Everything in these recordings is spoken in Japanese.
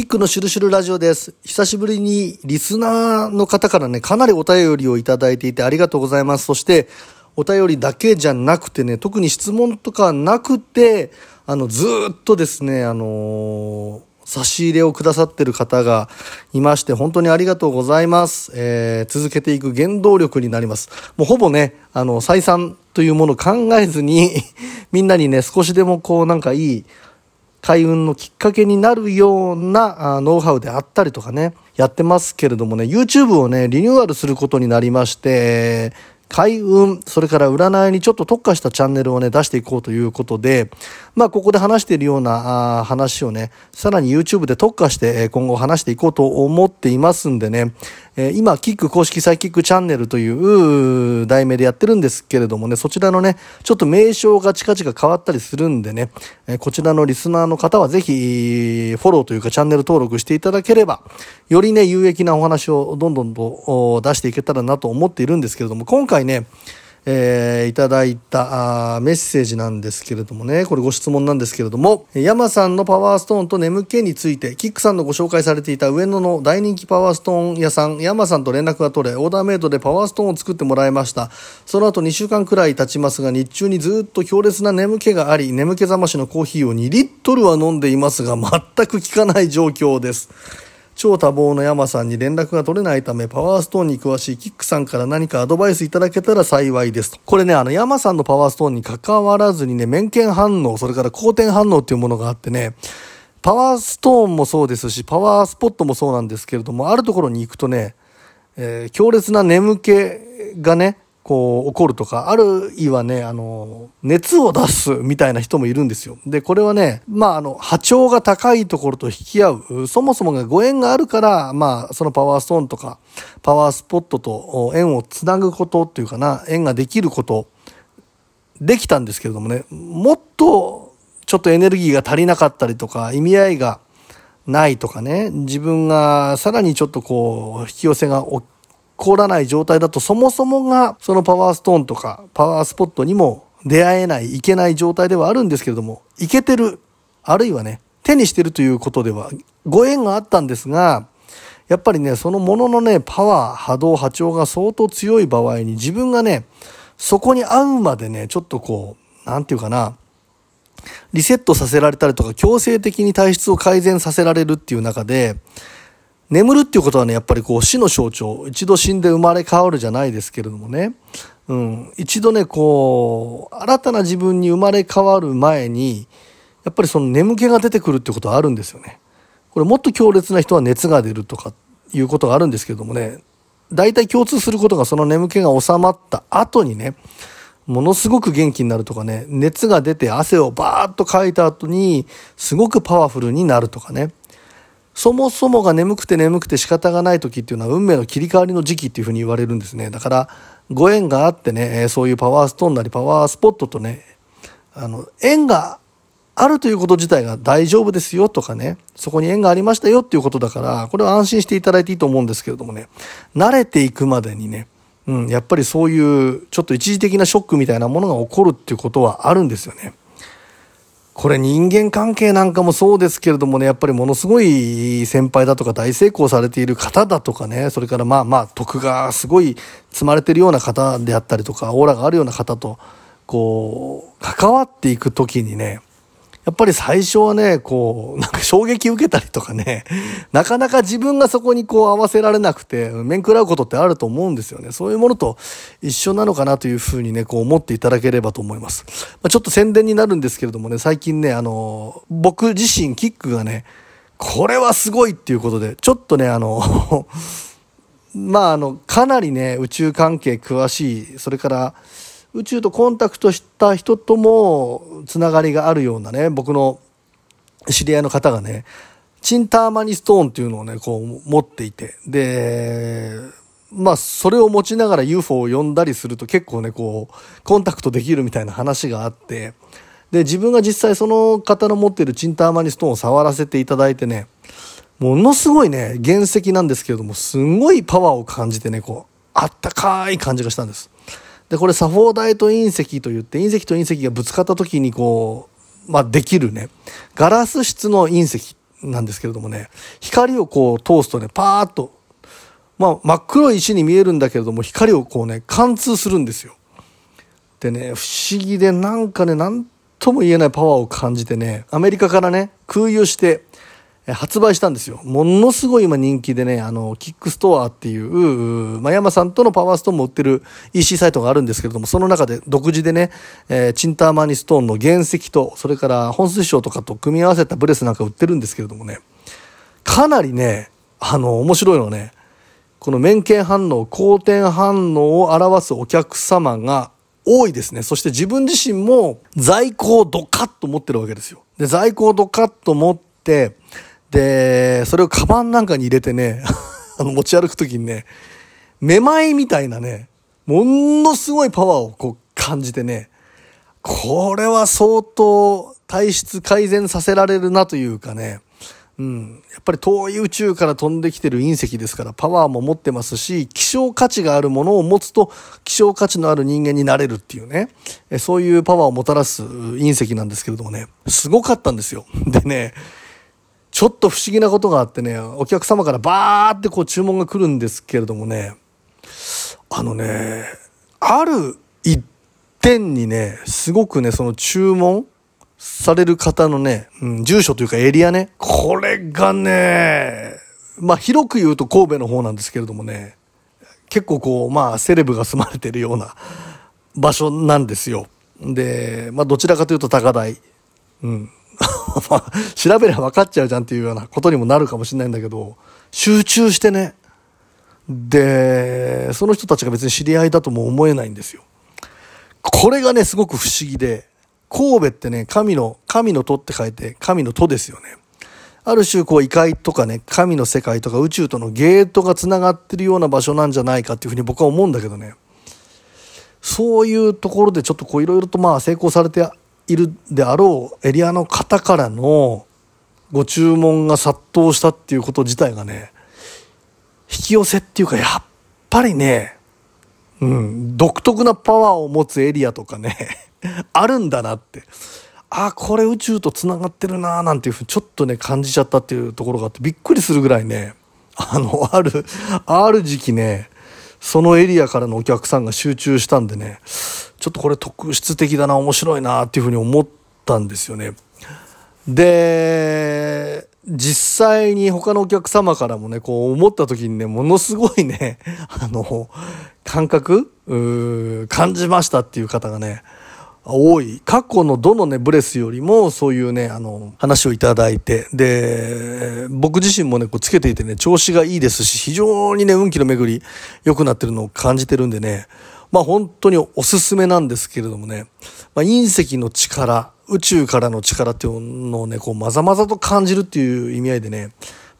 キックのシュルシュルラジオです。久しぶりにリスナーの方からね、かなりお便りをいただいていてありがとうございます。そして、お便りだけじゃなくてね、特に質問とかなくて、あの、ずっとですね、あのー差し入れをくださってる方がいまして、本当にありがとうございます。えー続けていく原動力になります。もうほぼね、あの、採算というものを考えずに、みんなにね、少しでもこう、なんかいい、開運のきっかけになるようなノウハウであったりとかね、やってますけれどもね、YouTube をね、リニューアルすることになりまして、開運、それから占いにちょっと特化したチャンネルをね、出していこうということで、まあ、ここで話しているような話をね、さらに YouTube で特化して今後話していこうと思っていますんでね、え今、キック公式サイキックチャンネルという題名でやってるんですけれどもね、そちらのね、ちょっと名称が近々変わったりするんでね、えこちらのリスナーの方はぜひ、フォローというかチャンネル登録していただければ、よりね、有益なお話をどんどんと出していけたらなと思っているんですけれども、今回ね、えーいただいたあメッセージなんですけれどもね、これご質問なんですけれども、山さんのパワーストーンと眠気について、キックさんのご紹介されていた上野の大人気パワーストーン屋さん、山さんと連絡が取れ、オーダーメイドでパワーストーンを作ってもらいました。その後2週間くらい経ちますが、日中にずっと強烈な眠気があり、眠気覚ましのコーヒーを2リットルは飲んでいますが、全く効かない状況です。超多忙の山さんに連絡が取れないため、パワーストーンに詳しいキックさんから何かアドバイスいただけたら幸いですと。これね、あの山さんのパワーストーンに関わらずにね、面見反応、それから好転反応っていうものがあってね、パワーストーンもそうですし、パワースポットもそうなんですけれども、あるところに行くとね、えー強烈な眠気がね、こう起こるとか、あるいはね、あの、熱を出すみたいな人もいるんですよ。で、これはね、まあ、あの、波長が高いところと引き合う、そもそもがご縁があるから、まあ、そのパワーストーンとか、パワースポットと縁をつなぐことっていうかな、縁ができること、できたんですけれどもね、もっとちょっとエネルギーが足りなかったりとか、意味合いがないとかね、自分がさらにちょっとこう、引き寄せが起こらない状態だと、そもそもがそのパワーストーンとか、パワースポットにも出会えない、いけない状態ではあるんですけれども、いけてる、あるいはね、手にしてるということでは、ご縁があったんですが、やっぱりね、そのもののね、パワー、波動、波長が相当強い場合に自分がね、そこに合うまでね、ちょっとこう、なんていうかな、リセットさせられたりとか、強制的に体質を改善させられるっていう中で、眠るっていうことはね、やっぱりこう死の象徴、一度死んで生まれ変わるじゃないですけれどもね、うん、一度ね、こう、新たな自分に生まれ変わる前に、やっぱりその眠気が出てくるってことはあるんですよね。これもっと強烈な人は熱が出るとかいうことがあるんですけどもね、大体共通することがその眠気が収まった後にね、ものすごく元気になるとかね、熱が出て汗をバーッとかいた後に、すごくパワフルになるとかね。そもそもが眠くて眠くて仕方がない時っていうのは運命の切り替わりの時期っていうふうに言われるんですね。だから、ご縁があってね、そういうパワーストーンなりパワースポットとね、あの、縁があるということ自体が大丈夫ですよとかね、そこに縁がありましたよっていうことだから、これは安心していただいていいと思うんですけれどもね、慣れていくまでにね、うん、やっぱりそういうちょっと一時的なショックみたいなものが起こるっていうことはあるんですよね。これ人間関係なんかもそうですけれどもね、やっぱりものすごい先輩だとか大成功されている方だとかね、それからまあまあ徳がすごい積まれてるような方であったりとか、オーラがあるような方と、こう、関わっていく時にね、やっぱり最初はね、こう、なんか衝撃受けたりとかね、なかなか自分がそこにこう合わせられなくて、面食らうことってあると思うんですよね。そういうものと一緒なのかなというふうにね、こう思っていただければと思います。まあ、ちょっと宣伝になるんですけれどもね、最近ね、あの、僕自身キックがね、これはすごいっていうことで、ちょっとね、あの、まあ、あの、かなりね、宇宙関係詳しい、それから、宇宙とコンタクトした人ともつながりがあるようなね、僕の知り合いの方がね、チンターマニストーンっていうのをね、こう持っていて、で、まあ、それを持ちながら UFO を呼んだりすると結構ね、こう、コンタクトできるみたいな話があって、で、自分が実際その方の持っているチンターマニストーンを触らせていただいてね、ものすごいね、原石なんですけれども、すごいパワーを感じてね、こう、あったかい感じがしたんです。で、これサフォーダイト隕石と言って、隕石と隕石がぶつかった時にこう、まあ、できるね、ガラス質の隕石なんですけれどもね、光をこう通すとね、パーッと、まあ真っ黒い石に見えるんだけれども、光をこうね、貫通するんですよ。でね、不思議でなんかね、なんとも言えないパワーを感じてね、アメリカからね、空輸して、発売したんですよ。ものすごい今人気でね、あの、キックストアっていう、ま山さんとのパワーストーンも売ってる EC サイトがあるんですけれども、その中で独自でね、えー、チンターマニストーンの原石と、それから本水晶とかと組み合わせたブレスなんか売ってるんですけれどもね、かなりね、あの、面白いのはね、この面見反応、好転反応を表すお客様が多いですね。そして自分自身も在庫をドカッと持ってるわけですよ。で、在庫をドカッと持って、で、それをカバンなんかに入れてね、あの持ち歩くときにね、めまいみたいなね、ものすごいパワーをこう感じてね、これは相当体質改善させられるなというかね、うん、やっぱり遠い宇宙から飛んできてる隕石ですからパワーも持ってますし希少価値があるものを持つと希少価値のある人間になれるっていうねそういうパワーをもたらす隕石なんですけれどもねすごかったんですよ。でねちょっと不思議なことがあってね、お客様からバーってこう注文が来るんですけれどもね、あのね、ある一点にね、すごくね、その注文される方のね、うん、住所というかエリアね、これがね、まあ広く言うと神戸の方なんですけれどもね、結構こう、まあセレブが住まれてるような場所なんですよ。で、まあどちらかというと高台。うん。調べれば分かっちゃうじゃんっていうようなことにもなるかもしれないんだけど、集中してね。で、その人たちが別に知り合いだとも思えないんですよ。これがね、すごく不思議で、神戸ってね、神の、神の戸って書いて、神の戸ですよね。ある種、こう、異界とかね、神の世界とか宇宙とのゲートが繋がってるような場所なんじゃないかっていうふうに僕は思うんだけどね。そういうところでちょっとこう、いろいろとまあ成功されているであろうエリアの方からのご注文が殺到したっていうこと自体がね、引き寄せっていうか、やっぱりね、うん、独特なパワーを持つエリアとかね あるんだなって。ああ、これ宇宙と繋がってるななんていうふうにちょっとね、感じちゃったっていうところがあって、びっくりするぐらいね、あの、ある、ある時期ね、そのエリアからのお客さんが集中したんでね、ちょっとこれ特質的だな、面白いなっていうふうに思ったんですよね。で、実際に他のお客様からもね、こう思った時にね、ものすごいね、あの、感覚感じましたっていう方がね、多い。過去のどのね、ブレスよりも、そういうね、あの、話をいただいて、で、僕自身もね、こうつけていてね、調子がいいですし、非常にね、運気の巡り、良くなってるのを感じてるんでね、まあ本当におすすめなんですけれどもね、まあ、隕石の力、宇宙からの力っていうのをね、こうまざまざと感じるっていう意味合いでね、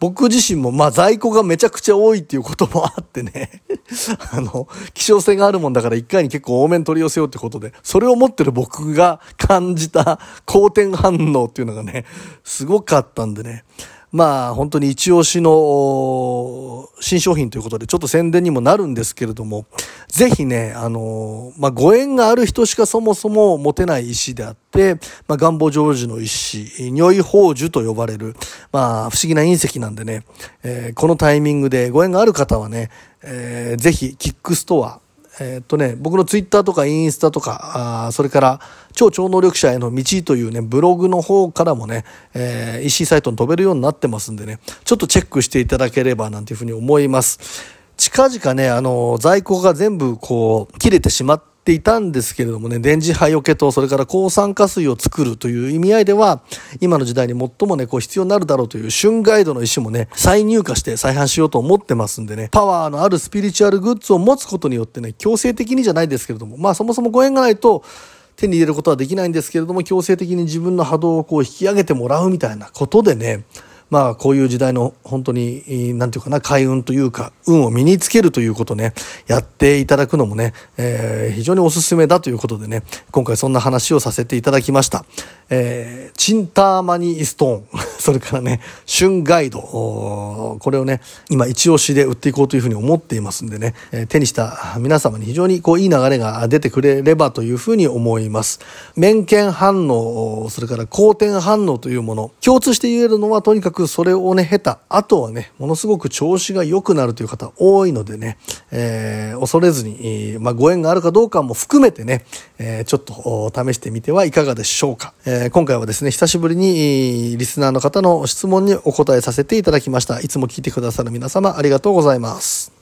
僕自身もまあ在庫がめちゃくちゃ多いっていうこともあってね。あの、希少性があるもんだから一回に結構多めに取り寄せようってことで、それを持ってる僕が感じた好転反応っていうのがね、すごかったんでね、まあ本当に一押しの新商品ということでちょっと宣伝にもなるんですけれども、ぜひね、あの、まあご縁がある人しかそもそも持てない石であって、まあ願望成就の石、如意宝珠と呼ばれる、まあ不思議な隕石なんでね、えー、このタイミングでご縁がある方はね、えー、ぜひキックストア、えー、っとね、僕のツイッターとかインスタとか、あそれから超超能力者への道というね、ブログの方からもね、えー、EC サイトに飛べるようになってますんでね、ちょっとチェックしていただければなんていうふうに思います。近々ね、あの、在庫が全部こう、切れてしまって、いたんですけれどもね、電磁波除けと、それから抗酸化水を作るという意味合いでは、今の時代に最もね、こう必要になるだろうという旬ガイドの石もね、再入荷して再販しようと思ってますんでね、パワーのあるスピリチュアルグッズを持つことによってね、強制的にじゃないですけれども、まあそもそもご縁がないと、手に入れることはできないんですけれども、強制的に自分の波動をこう引き上げてもらうみたいなことでね、まあこういう時代の本当に、なんていうかな、開運というか、運を身につけるということね、やっていただくのもね、えー、非常におすすめだということでね、今回そんな話をさせていただきました。えー、チンターマニーストーン、それからね、旬ガイド、これをね、今一押しで売っていこうというふうに思っていますんでね、え手にした皆様に非常にこういい流れが出てくれればというふうに思います。面見反応、それから好転反応というもの、共通して言えるのはとにかくそれをね、経た後はね、ものすごく調子が良くなるという方多いのでね、えー、恐れずに、まあ、ご縁があるかどうかも含めてね、えー、ちょっと試してみてはいかがでしょうか。えー、今回はですね、久しぶりにリスナーの方方の質問にお答えさせていただきました。いつも聞いてくださる皆様ありがとうございます。